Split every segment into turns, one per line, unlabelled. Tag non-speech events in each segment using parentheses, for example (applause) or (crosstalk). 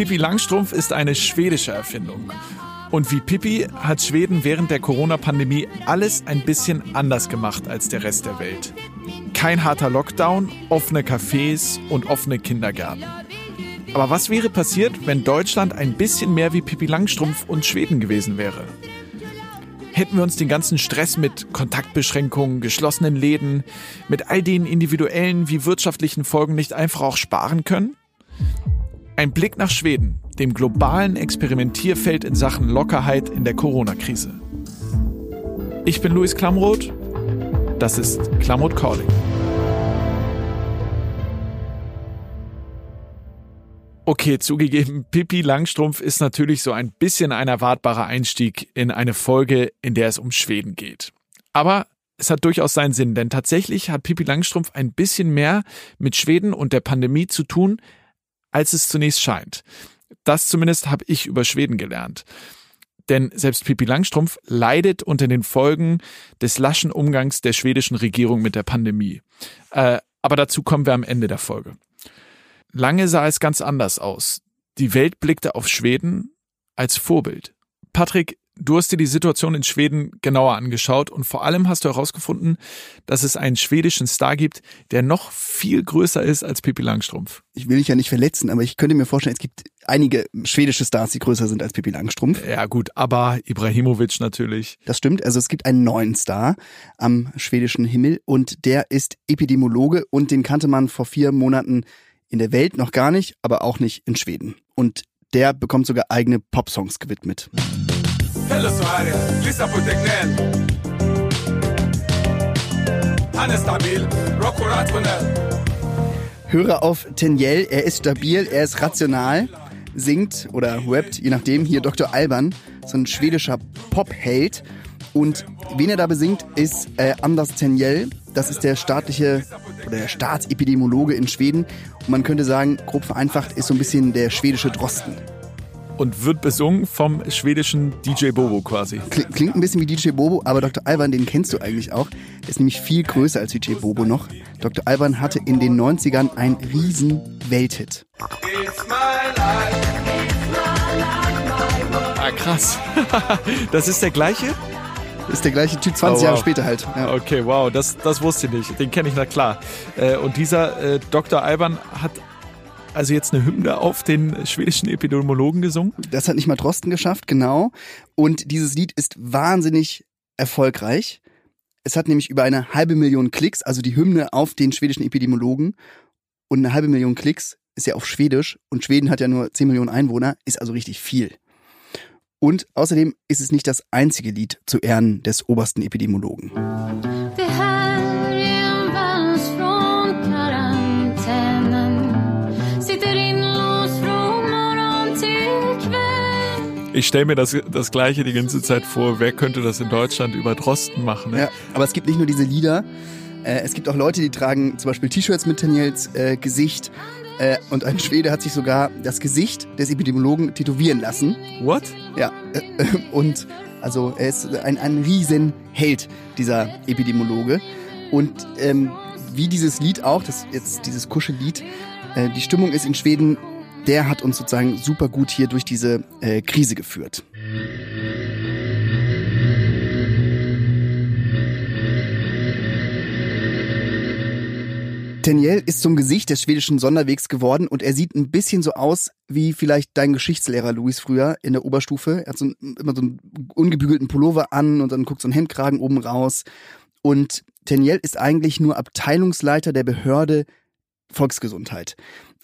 Pippi Langstrumpf ist eine schwedische Erfindung. Und wie Pippi hat Schweden während der Corona-Pandemie alles ein bisschen anders gemacht als der Rest der Welt. Kein harter Lockdown, offene Cafés und offene Kindergärten. Aber was wäre passiert, wenn Deutschland ein bisschen mehr wie Pippi Langstrumpf und Schweden gewesen wäre? Hätten wir uns den ganzen Stress mit Kontaktbeschränkungen, geschlossenen Läden, mit all den individuellen wie wirtschaftlichen Folgen nicht einfach auch sparen können? Ein Blick nach Schweden, dem globalen Experimentierfeld in Sachen Lockerheit in der Corona-Krise. Ich bin Luis Klamroth. Das ist Klamroth Calling. Okay, zugegeben, Pippi Langstrumpf ist natürlich so ein bisschen ein erwartbarer Einstieg in eine Folge, in der es um Schweden geht. Aber es hat durchaus seinen Sinn, denn tatsächlich hat Pippi Langstrumpf ein bisschen mehr mit Schweden und der Pandemie zu tun, als es zunächst scheint. Das zumindest habe ich über Schweden gelernt. Denn selbst Pippi Langstrumpf leidet unter den Folgen des laschen Umgangs der schwedischen Regierung mit der Pandemie. Äh, aber dazu kommen wir am Ende der Folge. Lange sah es ganz anders aus. Die Welt blickte auf Schweden als Vorbild. Patrick, Du hast dir die Situation in Schweden genauer angeschaut und vor allem hast du herausgefunden, dass es einen schwedischen Star gibt, der noch viel größer ist als Pippi Langstrumpf.
Ich will dich ja nicht verletzen, aber ich könnte mir vorstellen, es gibt einige schwedische Stars, die größer sind als Pippi Langstrumpf.
Ja gut, aber Ibrahimovic natürlich.
Das stimmt, also es gibt einen neuen Star am schwedischen Himmel und der ist Epidemiologe und den kannte man vor vier Monaten in der Welt noch gar nicht, aber auch nicht in Schweden. Und der bekommt sogar eigene Popsongs gewidmet. Hela Sverige lyssnar på Tegnell. Han är stabil, rationell. Höre auf Tenjel, er ist stabil, er ist rational, singt oder rappt, je nachdem, hier Dr. Alban, so ein schwedischer Pop-Held. Und wen er da besingt, ist äh, Anders Tenjel. Das ist der staatliche oder der Staatsepidemiologe in Schweden. Und man könnte sagen, grob vereinfacht, ist so ein bisschen der schwedische Drosten
und wird besungen vom schwedischen DJ Bobo quasi.
Klingt ein bisschen wie DJ Bobo, aber Dr. Alban, den kennst du eigentlich auch. Der ist nämlich viel größer als DJ Bobo noch. Dr. Alban hatte in den 90ern einen riesen Welthit.
Ah, krass. (laughs) das ist der gleiche?
Ist der gleiche Typ 20 oh, wow. Jahre später halt.
Ja. Okay, wow, das, das wusste ich nicht. Den kenne ich na klar. Äh, und dieser äh, Dr. Alban hat also jetzt eine Hymne auf den schwedischen Epidemiologen gesungen?
Das hat nicht mal Drosten geschafft, genau. Und dieses Lied ist wahnsinnig erfolgreich. Es hat nämlich über eine halbe Million Klicks, also die Hymne auf den schwedischen Epidemiologen. Und eine halbe Million Klicks ist ja auf Schwedisch und Schweden hat ja nur 10 Millionen Einwohner, ist also richtig viel. Und außerdem ist es nicht das einzige Lied zu Ehren des obersten Epidemiologen.
Ich stelle mir das, das Gleiche die ganze Zeit vor. Wer könnte das in Deutschland über Drosten machen? Ne?
Ja, aber es gibt nicht nur diese Lieder. Äh, es gibt auch Leute, die tragen zum Beispiel T-Shirts mit Daniels äh, Gesicht. Äh, und ein Schwede hat sich sogar das Gesicht des Epidemiologen tätowieren lassen.
What?
Ja. Äh, und also er ist ein, ein Riesenheld, dieser Epidemiologe. Und ähm, wie dieses Lied auch, das jetzt dieses Kuschellied, äh, die Stimmung ist in Schweden der hat uns sozusagen super gut hier durch diese äh, Krise geführt. Daniel ist zum Gesicht des schwedischen Sonderwegs geworden und er sieht ein bisschen so aus wie vielleicht dein Geschichtslehrer Luis früher in der Oberstufe. Er hat so ein, immer so einen ungebügelten Pullover an und dann guckt so ein Hemdkragen oben raus. Und Daniel ist eigentlich nur Abteilungsleiter der Behörde Volksgesundheit.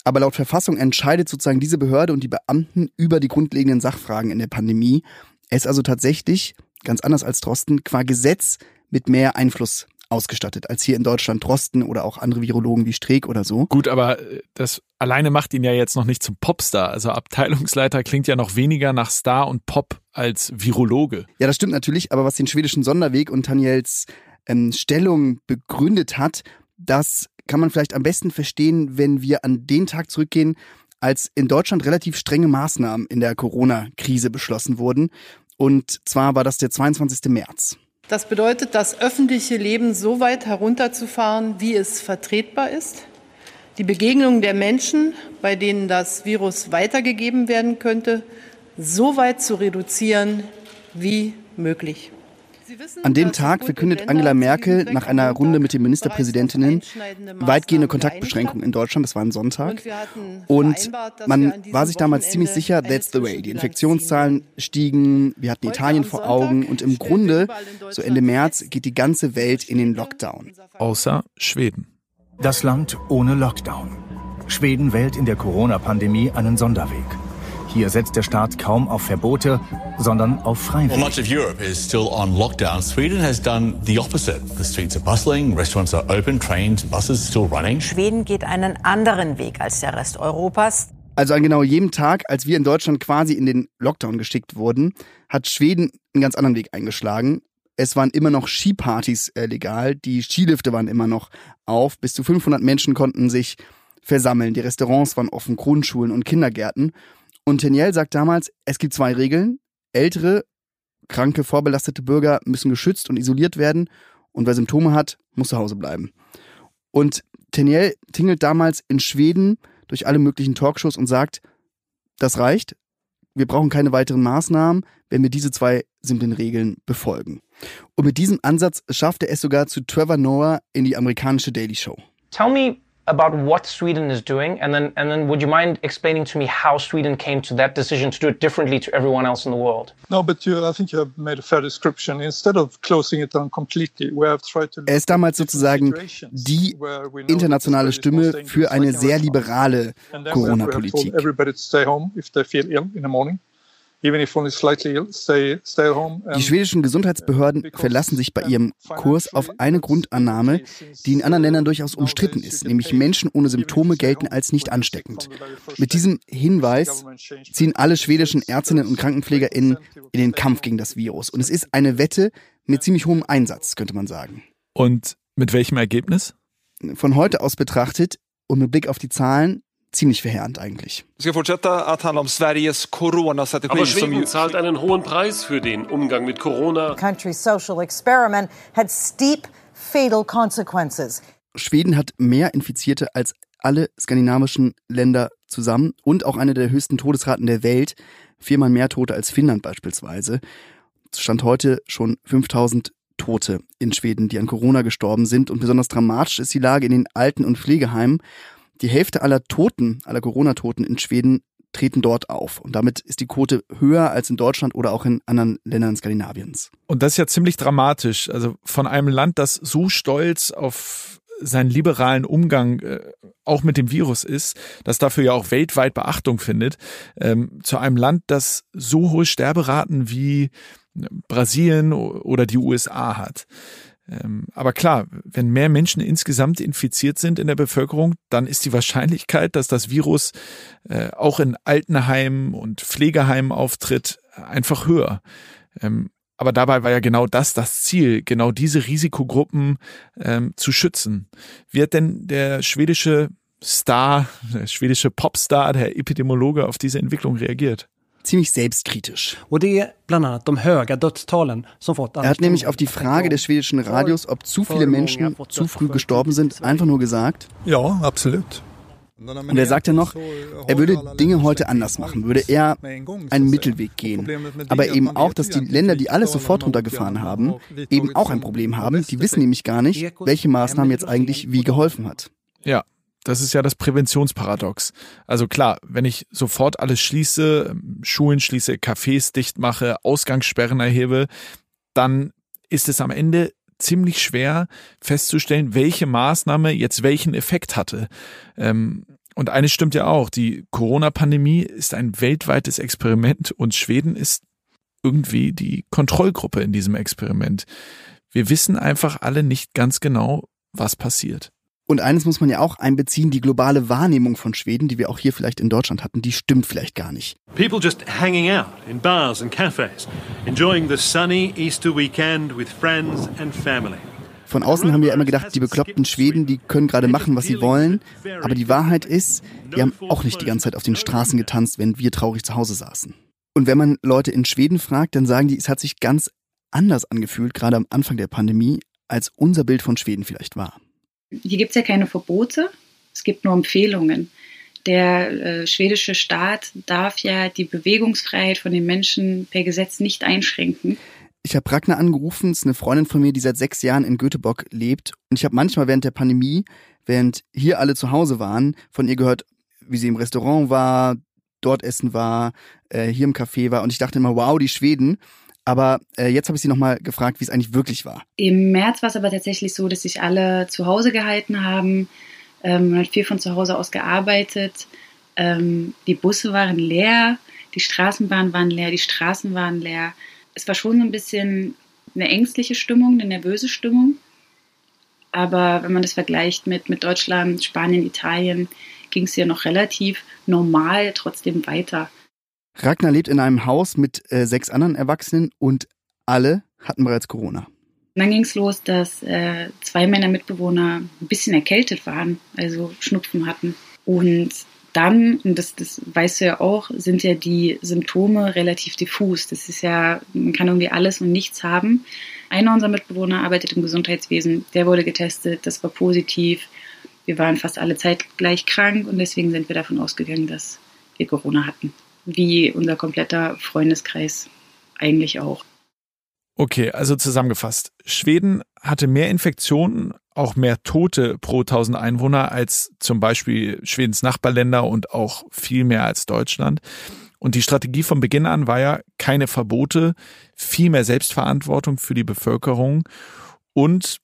Aber laut Verfassung entscheidet sozusagen diese Behörde und die Beamten über die grundlegenden Sachfragen in der Pandemie. Er ist also tatsächlich, ganz anders als Drosten, qua Gesetz mit mehr Einfluss ausgestattet als hier in Deutschland Drosten oder auch andere Virologen wie Streeck oder so.
Gut, aber äh, das alleine macht ihn ja jetzt noch nicht zum Popstar. Also Abteilungsleiter klingt ja noch weniger nach Star und Pop als Virologe.
Ja, das stimmt natürlich, aber was den schwedischen Sonderweg und Daniels ähm, Stellung begründet hat, das kann man vielleicht am besten verstehen, wenn wir an den Tag zurückgehen, als in Deutschland relativ strenge Maßnahmen in der Corona-Krise beschlossen wurden. Und zwar war das der 22. März.
Das bedeutet, das öffentliche Leben so weit herunterzufahren, wie es vertretbar ist. die Begegnung der Menschen, bei denen das Virus weitergegeben werden könnte, so weit zu reduzieren wie möglich.
An dem Tag verkündet Angela Merkel nach einer Runde mit den Ministerpräsidentinnen weitgehende Kontaktbeschränkungen in Deutschland. Das war ein Sonntag. Und man war sich damals ziemlich sicher, that's the way. Die Infektionszahlen stiegen, wir hatten Italien vor Augen und im Grunde, so Ende März, geht die ganze Welt in den Lockdown.
Außer Schweden.
Das Land ohne Lockdown. Schweden wählt in der Corona-Pandemie einen Sonderweg. Hier setzt der Staat kaum auf Verbote, sondern auf Freiwillig.
Well, much of Europe is still on lockdown. Sweden has done the opposite. The streets are bustling, restaurants are open, trains, buses still running.
Schweden geht einen anderen Weg als der Rest Europas.
Also an genau jedem Tag, als wir in Deutschland quasi in den Lockdown geschickt wurden, hat Schweden einen ganz anderen Weg eingeschlagen. Es waren immer noch Skipartys äh, legal, die Skilifte waren immer noch auf, bis zu 500 Menschen konnten sich versammeln, die Restaurants waren offen, Grundschulen und Kindergärten. Und Teniel sagt damals, es gibt zwei Regeln. Ältere, kranke, vorbelastete Bürger müssen geschützt und isoliert werden. Und wer Symptome hat, muss zu Hause bleiben. Und Teniel tingelt damals in Schweden durch alle möglichen Talkshows und sagt, das reicht. Wir brauchen keine weiteren Maßnahmen, wenn wir diese zwei simplen Regeln befolgen. Und mit diesem Ansatz schafft er es sogar zu Trevor Noah in die amerikanische Daily Show.
Tell me about what Sweden is doing, and then and then would you mind explaining to me how Sweden came to that decision to do it differently to everyone else in the world?
No, but you, I think you have made a fair description. Instead of closing it down completely, we have tried to.
Er ist damals sozusagen die internationale Stimme für eine sehr liberale Corona-Politik.
Everybody to stay home if they feel ill in the morning.
Die schwedischen Gesundheitsbehörden verlassen sich bei ihrem Kurs auf eine Grundannahme, die in anderen Ländern durchaus umstritten ist, nämlich Menschen ohne Symptome gelten als nicht ansteckend. Mit diesem Hinweis ziehen alle schwedischen Ärztinnen und KrankenpflegerInnen in den Kampf gegen das Virus. Und es ist eine Wette mit ziemlich hohem Einsatz, könnte man sagen.
Und mit welchem Ergebnis?
Von heute aus betrachtet und mit Blick auf die Zahlen ziemlich verheerend eigentlich.
Aber
Schweden zahlt einen hohen Preis für den Umgang mit Corona.
Country's social experiment had steep fatal consequences.
Schweden hat mehr Infizierte als alle skandinavischen Länder zusammen und auch eine der höchsten Todesraten der Welt, viermal mehr Tote als Finnland beispielsweise. Stand heute schon 5000 Tote in Schweden, die an Corona gestorben sind und besonders dramatisch ist die Lage in den Alten- und Pflegeheimen. Die Hälfte aller Toten, aller Corona-Toten in Schweden treten dort auf. Und damit ist die Quote höher als in Deutschland oder auch in anderen Ländern Skandinaviens.
Und das ist ja ziemlich dramatisch. Also von einem Land, das so stolz auf seinen liberalen Umgang äh, auch mit dem Virus ist, das dafür ja auch weltweit Beachtung findet, ähm, zu einem Land, das so hohe Sterberaten wie Brasilien oder die USA hat. Ähm, aber klar, wenn mehr Menschen insgesamt infiziert sind in der Bevölkerung, dann ist die Wahrscheinlichkeit, dass das Virus äh, auch in Altenheimen und Pflegeheimen auftritt, einfach höher. Ähm, aber dabei war ja genau das das Ziel, genau diese Risikogruppen ähm, zu schützen. Wie hat denn der schwedische Star, der schwedische Popstar, der Epidemiologe auf diese Entwicklung reagiert?
Ziemlich selbstkritisch.
Er
hat nämlich auf die Frage des schwedischen Radios, ob zu viele Menschen zu früh gestorben sind, einfach nur gesagt,
ja, absolut.
Und er sagte noch, er würde Dinge heute anders machen, würde er einen Mittelweg gehen. Aber eben auch, dass die Länder, die alles sofort runtergefahren haben, eben auch ein Problem haben. Die wissen nämlich gar nicht, welche Maßnahmen jetzt eigentlich wie geholfen hat.
Ja, das ist ja das Präventionsparadox. Also klar, wenn ich sofort alles schließe, Schulen schließe, Cafés dicht mache, Ausgangssperren erhebe, dann ist es am Ende ziemlich schwer festzustellen, welche Maßnahme jetzt welchen Effekt hatte. Ähm, und eines stimmt ja auch, die Corona-Pandemie ist ein weltweites Experiment und Schweden ist irgendwie die Kontrollgruppe in diesem Experiment. Wir wissen einfach alle nicht ganz genau, was passiert.
Und eines muss man ja auch einbeziehen, die globale Wahrnehmung von Schweden, die wir auch hier vielleicht in Deutschland hatten, die stimmt vielleicht gar nicht.
People just hanging out in bars and cafes, enjoying the sunny Easter weekend with friends and family.
Von außen haben wir immer gedacht, die bekloppten Schweden, die können gerade machen, was sie wollen. Aber die Wahrheit ist, die haben auch nicht die ganze Zeit auf den Straßen getanzt, wenn wir traurig zu Hause saßen. Und wenn man Leute in Schweden fragt, dann sagen die, es hat sich ganz anders angefühlt, gerade am Anfang der Pandemie, als unser Bild von Schweden vielleicht war.
Hier gibt es ja keine Verbote,
Es gibt nur Empfehlungen. Der äh, schwedische Staat darf ja die Bewegungsfreiheit von den Menschen per Gesetz nicht einschränken.
Ich habe Ragnar angerufen, ist eine Freundin von mir, die seit sechs Jahren in Göteborg lebt. Und ich habe manchmal während der Pandemie, während hier alle zu Hause waren, von ihr gehört, wie sie im Restaurant war, dort essen war, äh, hier im Café war. Und ich dachte immer, wow, die Schweden. Aber äh, jetzt habe ich sie nochmal gefragt, wie es eigentlich wirklich war.
Im März war es aber tatsächlich so, dass sich alle zu Hause gehalten haben. Ähm, man hat viel von zu Hause aus gearbeitet. Ähm, die Busse waren leer, die Straßenbahnen waren leer, die Straßen waren leer. Es war schon so ein bisschen eine ängstliche Stimmung, eine nervöse Stimmung. Aber wenn man das vergleicht mit, mit Deutschland, Spanien, Italien, ging es ja noch relativ normal trotzdem weiter.
Ragnar lebt in einem Haus mit äh, sechs anderen Erwachsenen und alle hatten bereits Corona.
Dann ging es los, dass äh, zwei meiner Mitbewohner ein bisschen erkältet waren, also Schnupfen hatten. Und dann, und das, das weißt du ja auch, sind ja die Symptome relativ diffus. Das ist ja, man kann irgendwie alles und nichts haben. Einer unserer Mitbewohner arbeitet im Gesundheitswesen, der wurde getestet, das war positiv. Wir waren fast alle zeitgleich krank und deswegen sind wir davon ausgegangen, dass wir Corona hatten wie unser kompletter Freundeskreis eigentlich auch.
Okay, also zusammengefasst. Schweden hatte mehr Infektionen, auch mehr Tote pro 1000 Einwohner als zum Beispiel Schwedens Nachbarländer und auch viel mehr als Deutschland. Und die Strategie von Beginn an war ja keine Verbote, viel mehr Selbstverantwortung für die Bevölkerung und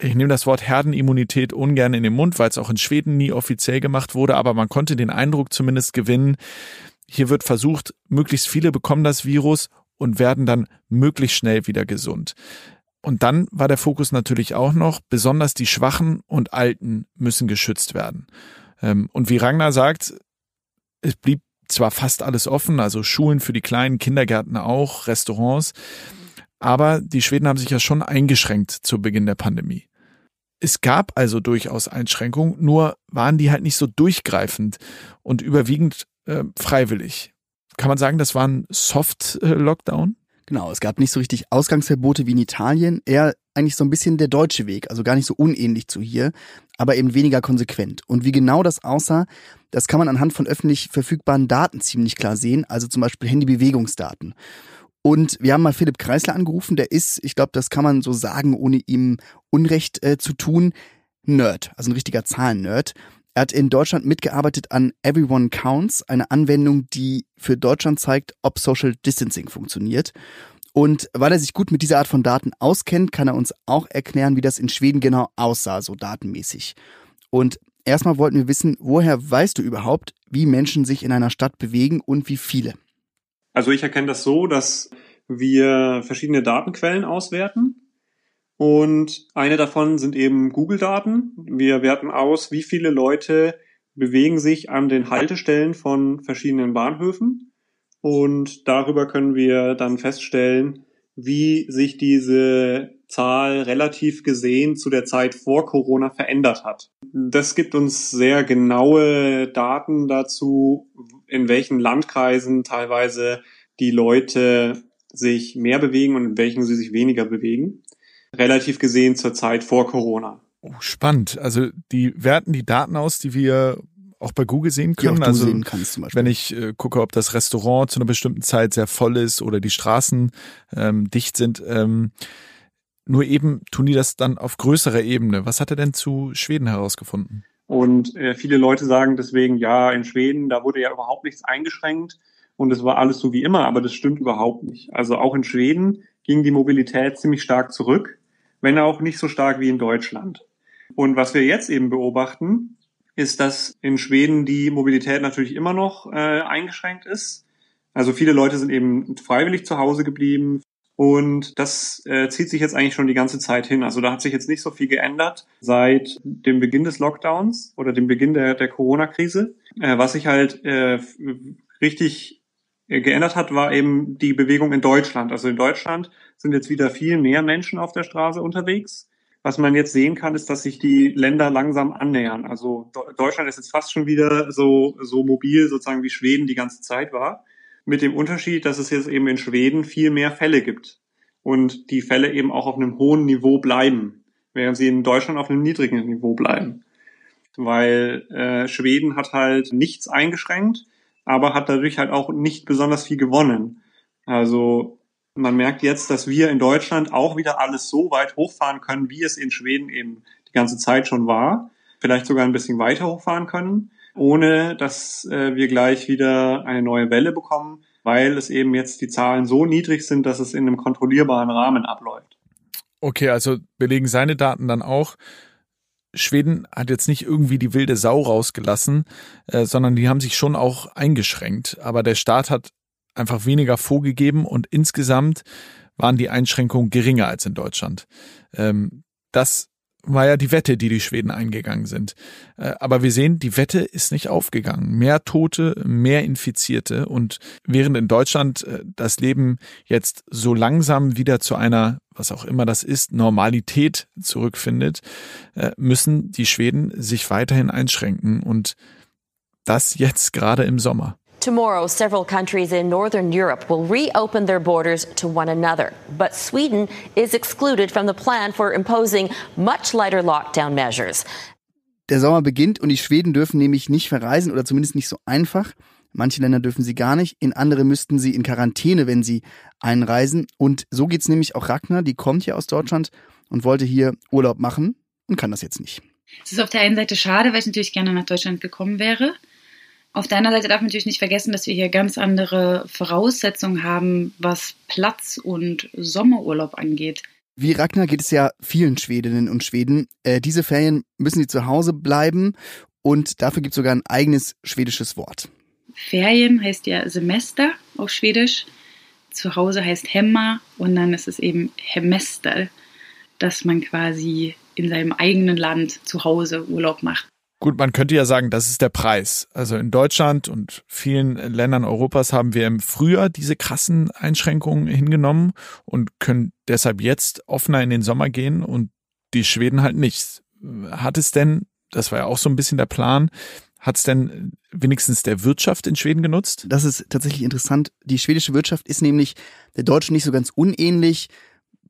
ich nehme das Wort Herdenimmunität ungern in den Mund, weil es auch in Schweden nie offiziell gemacht wurde, aber man konnte den Eindruck zumindest gewinnen, hier wird versucht, möglichst viele bekommen das Virus und werden dann möglichst schnell wieder gesund. Und dann war der Fokus natürlich auch noch, besonders die Schwachen und Alten müssen geschützt werden. Ähm, und wie Ragnar sagt, es blieb zwar fast alles offen, also Schulen für die kleinen Kindergärten auch, Restaurants, aber die Schweden haben sich ja schon eingeschränkt zu Beginn der Pandemie. Es gab also durchaus Einschränkungen, nur waren die halt nicht so durchgreifend und überwiegend äh, freiwillig. Kann man sagen, das war ein Soft-Lockdown?
Genau, es gab nicht so richtig Ausgangsverbote wie in Italien, eher eigentlich so ein bisschen der deutsche Weg, also gar nicht so unähnlich zu hier, aber eben weniger konsequent. Und wie genau das aussah, das kann man anhand von öffentlich verfügbaren Daten ziemlich klar sehen, also zum Beispiel Handybewegungsdaten. Und wir haben mal Philipp Kreisler angerufen, der ist, ich glaube, das kann man so sagen, ohne ihm Unrecht äh, zu tun, Nerd, also ein richtiger Zahlen-Nerd. Er hat in Deutschland mitgearbeitet an Everyone Counts, eine Anwendung, die für Deutschland zeigt, ob Social Distancing funktioniert. Und weil er sich gut mit dieser Art von Daten auskennt, kann er uns auch erklären, wie das in Schweden genau aussah, so datenmäßig. Und erstmal wollten wir wissen, woher weißt du überhaupt, wie Menschen sich in einer Stadt bewegen und wie viele?
Also ich erkenne das so, dass wir verschiedene Datenquellen auswerten. Und eine davon sind eben Google-Daten. Wir werten aus, wie viele Leute bewegen sich an den Haltestellen von verschiedenen Bahnhöfen. Und darüber können wir dann feststellen, wie sich diese Zahl relativ gesehen zu der Zeit vor Corona verändert hat. Das gibt uns sehr genaue Daten dazu, in welchen Landkreisen teilweise die Leute sich mehr bewegen und in welchen sie sich weniger bewegen. Relativ gesehen zur Zeit vor Corona.
Oh, spannend. Also die werten die Daten aus, die wir auch bei Google sehen können.
also sehen kannst,
wenn ich äh, gucke, ob das Restaurant zu einer bestimmten Zeit sehr voll ist oder die Straßen ähm, dicht sind. Ähm, nur eben tun die das dann auf größerer Ebene. Was hat er denn zu Schweden herausgefunden?
Und äh, viele Leute sagen deswegen, ja, in Schweden, da wurde ja überhaupt nichts eingeschränkt und es war alles so wie immer, aber das stimmt überhaupt nicht. Also auch in Schweden ging die Mobilität ziemlich stark zurück, wenn auch nicht so stark wie in Deutschland. Und was wir jetzt eben beobachten, ist, dass in Schweden die Mobilität natürlich immer noch äh, eingeschränkt ist. Also viele Leute sind eben freiwillig zu Hause geblieben. Und das äh, zieht sich jetzt eigentlich schon die ganze Zeit hin. Also da hat sich jetzt nicht so viel geändert seit dem Beginn des Lockdowns oder dem Beginn der, der Corona-Krise. Äh, was sich halt äh, richtig geändert hat, war eben die Bewegung in Deutschland. Also in Deutschland sind jetzt wieder viel mehr Menschen auf der Straße unterwegs. Was man jetzt sehen kann, ist, dass sich die Länder langsam annähern. Also Deutschland ist jetzt fast schon wieder so, so mobil sozusagen wie Schweden die ganze Zeit war. Mit dem Unterschied, dass es jetzt eben in Schweden viel mehr Fälle gibt. Und die Fälle eben auch auf einem hohen Niveau bleiben, während sie in Deutschland auf einem niedrigen Niveau bleiben. weil äh, Schweden hat halt nichts eingeschränkt, aber hat dadurch halt auch nicht besonders viel gewonnen. Also man merkt jetzt, dass wir in Deutschland auch wieder alles so weit hochfahren können, wie es in Schweden eben die ganze Zeit schon war. Vielleicht sogar ein bisschen weiter hochfahren können, ohne dass äh, wir gleich wieder eine neue Welle bekommen, weil es eben jetzt die Zahlen so niedrig sind, dass es in einem kontrollierbaren Rahmen abläuft.
Okay, also belegen seine Daten dann auch, Schweden hat jetzt nicht irgendwie die wilde Sau rausgelassen, äh, sondern die haben sich schon auch eingeschränkt. Aber der Staat hat einfach weniger vorgegeben und insgesamt waren die Einschränkungen geringer als in Deutschland. Ähm, das war ja die Wette, die die Schweden eingegangen sind. Äh, aber wir sehen, die Wette ist nicht aufgegangen. Mehr Tote, mehr Infizierte und während in Deutschland äh, das Leben jetzt so langsam wieder zu einer, was auch immer das ist, Normalität zurückfindet, äh, müssen die Schweden sich weiterhin einschränken und das jetzt gerade im Sommer.
Tomorrow, several countries in Northern Europe will reopen their borders to one another. But Sweden is excluded from the plan for imposing much lighter lockdown measures.
Der Sommer beginnt und die Schweden dürfen nämlich nicht verreisen oder zumindest nicht so einfach. Manche Länder dürfen sie gar nicht, in andere müssten sie in Quarantäne, wenn sie einreisen. Und so geht's nämlich auch Ragnar, die kommt ja aus Deutschland und wollte hier Urlaub machen und kann das jetzt nicht.
Es ist auf der einen Seite schade, weil ich natürlich gerne nach Deutschland gekommen wäre. Auf der anderen Seite darf man natürlich nicht vergessen, dass wir hier ganz andere Voraussetzungen haben, was Platz und Sommerurlaub angeht.
Wie Ragnar geht es ja vielen Schwedinnen und Schweden. Äh, diese Ferien müssen sie zu Hause bleiben und dafür gibt es sogar ein eigenes schwedisches Wort.
Ferien heißt ja Semester auf Schwedisch. Zu Hause heißt Hemma und dann ist es eben Hemester, dass man quasi in seinem eigenen Land zu Hause Urlaub macht.
Gut, man könnte ja sagen, das ist der Preis. Also in Deutschland und vielen Ländern Europas haben wir im Frühjahr diese krassen Einschränkungen hingenommen und können deshalb jetzt offener in den Sommer gehen und die Schweden halt nicht. Hat es denn, das war ja auch so ein bisschen der Plan, hat es denn wenigstens der Wirtschaft in Schweden genutzt?
Das ist tatsächlich interessant. Die schwedische Wirtschaft ist nämlich der deutschen nicht so ganz unähnlich.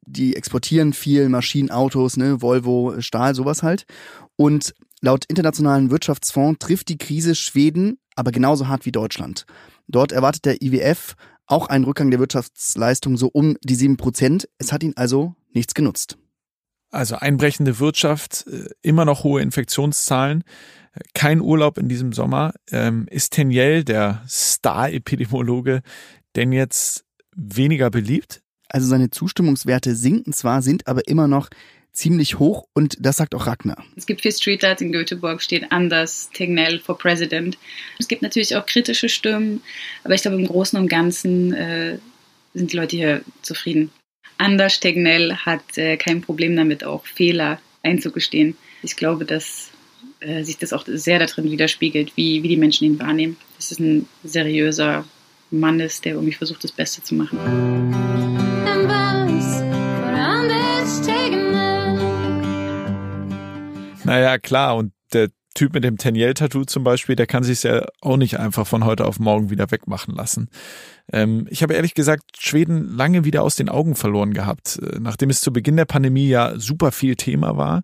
Die exportieren viel Maschinen, Autos, ne, Volvo, Stahl, sowas halt. Und Laut Internationalen Wirtschaftsfonds trifft die Krise Schweden aber genauso hart wie Deutschland. Dort erwartet der IWF auch einen Rückgang der Wirtschaftsleistung so um die sieben Prozent. Es hat ihn also nichts genutzt.
Also einbrechende Wirtschaft, äh, immer noch hohe Infektionszahlen, kein Urlaub in diesem Sommer. Ähm, ist Teniel, der Star-Epidemiologe, denn jetzt weniger beliebt?
Also seine Zustimmungswerte sinken zwar, sind aber immer noch ziemlich hoch und das sagt auch Ragnar.
Es gibt vier Streetlights in Göteborg, steht Anders Tegnell for President. Es gibt natürlich auch kritische Stimmen, aber ich glaube im Großen und Ganzen äh, sind die Leute hier zufrieden. Anders Tegnell hat äh, kein Problem damit, auch Fehler einzugestehen. Ich glaube, dass äh, sich das auch sehr darin widerspiegelt, wie, wie die Menschen ihn wahrnehmen. Das ist ein seriöser Mann ist, der irgendwie versucht, das Beste zu machen.
Naja, klar. Und der Typ mit dem Teniel-Tattoo zum Beispiel, der kann sich ja auch nicht einfach von heute auf morgen wieder wegmachen lassen. Ähm, ich habe ehrlich gesagt Schweden lange wieder aus den Augen verloren gehabt, äh, nachdem es zu Beginn der Pandemie ja super viel Thema war.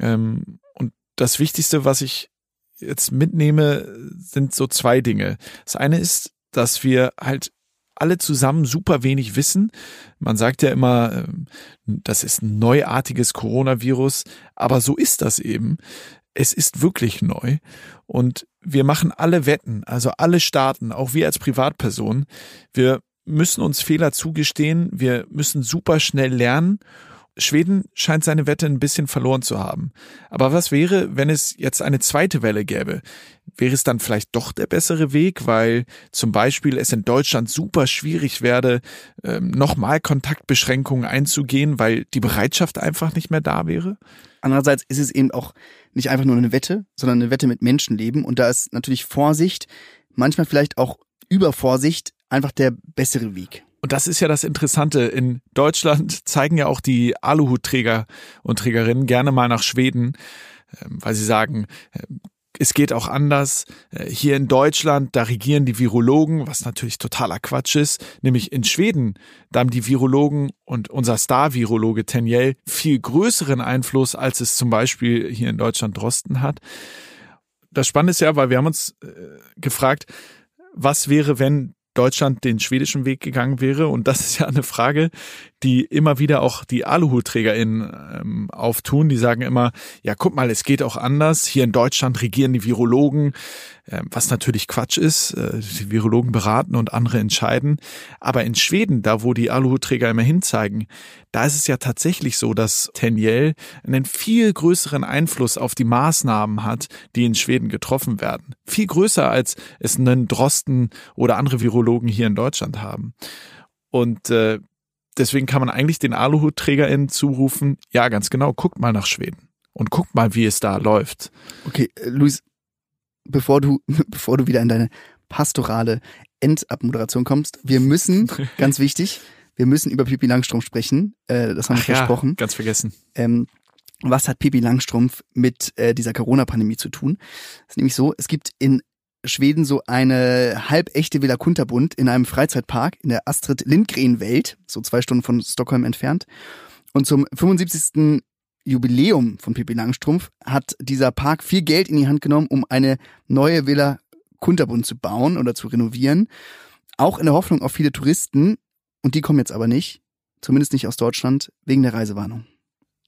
Ähm, und das Wichtigste, was ich jetzt mitnehme, sind so zwei Dinge. Das eine ist, dass wir halt alle zusammen super wenig wissen. Man sagt ja immer, ähm, das ist ein neuartiges Coronavirus, aber so ist das eben. Es ist wirklich neu und wir machen alle Wetten, also alle Staaten, auch wir als Privatpersonen. Wir müssen uns Fehler zugestehen, wir müssen super schnell lernen Schweden scheint seine Wette ein bisschen verloren zu haben. Aber was wäre, wenn es jetzt eine zweite Welle gäbe? Wäre es dann vielleicht doch der bessere Weg, weil zum Beispiel es in Deutschland super schwierig werde, ähm, nochmal Kontaktbeschränkungen einzugehen, weil die Bereitschaft einfach nicht mehr da wäre?
Andererseits ist es eben auch nicht einfach nur eine Wette, sondern eine Wette mit Menschenleben. Und da ist natürlich Vorsicht, manchmal vielleicht auch Übervorsicht, einfach der bessere Weg.
Und das ist ja das Interessante. In Deutschland zeigen ja auch die Aluhutträger und Trägerinnen gerne mal nach Schweden, ähm, weil sie sagen, ähm, es geht auch anders. Äh, hier in Deutschland, da regieren die Virologen, was natürlich totaler Quatsch ist. Nämlich in Schweden, da haben die Virologen und unser Star-Virologe Tenjel viel größeren Einfluss, als es zum Beispiel hier in Deutschland Drosten hat. Das Spannende ist ja, weil wir haben uns äh, gefragt, was wäre, wenn Deutschland den schwedischen Weg gegangen wäre. Und das ist ja eine Frage, die immer wieder auch die AluhutträgerInnen ähm, auftun. Die sagen immer, ja, guck mal, es geht auch anders. Hier in Deutschland regieren die Virologen, äh, was natürlich Quatsch ist. Äh, die Virologen beraten und andere entscheiden. Aber in Schweden, da wo die Aluhutträger immer hinzeigen, da ist es ja tatsächlich so, dass Tenjel einen viel größeren Einfluss auf die Maßnahmen hat, die in Schweden getroffen werden. Viel größer, als es einen Drosten oder andere Virologen hier in Deutschland haben. Und äh, deswegen kann man eigentlich den AluhutträgerInnen zurufen, ja, ganz genau, guckt mal nach Schweden und guckt mal, wie es da läuft.
Okay, äh, Luis, bevor du, (laughs) bevor du wieder in deine pastorale Endabmoderation kommst, wir müssen, (laughs) ganz wichtig, wir müssen über Pipi Langstrumpf sprechen. Äh, das haben wir
Ach ja,
versprochen.
ganz vergessen.
Ähm, was hat Pipi Langstrumpf mit äh, dieser Corona-Pandemie zu tun? Es ist nämlich so, es gibt in Schweden so eine halbechte Villa Kunterbund in einem Freizeitpark in der Astrid Lindgren-Welt, so zwei Stunden von Stockholm entfernt. Und zum 75. Jubiläum von Pippi Langstrumpf hat dieser Park viel Geld in die Hand genommen, um eine neue Villa Kunterbund zu bauen oder zu renovieren. Auch in der Hoffnung auf viele Touristen. Und die kommen jetzt aber nicht. Zumindest nicht aus Deutschland, wegen der Reisewarnung.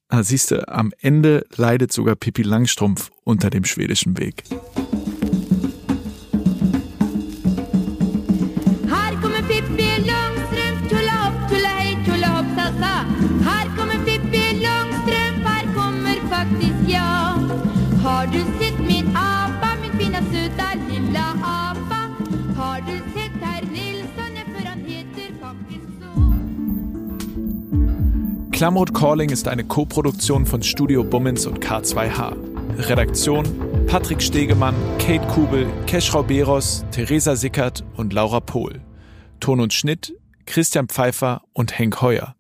Ah, siehst du, am Ende leidet sogar Pippi Langstrumpf unter dem schwedischen Weg. Klamroth Calling ist eine Koproduktion von Studio Bummins und K2H. Redaktion Patrick Stegemann, Kate Kubel, Keschrau Beros, Theresa Sickert und Laura Pohl. Ton und Schnitt Christian Pfeiffer und Henk Heuer.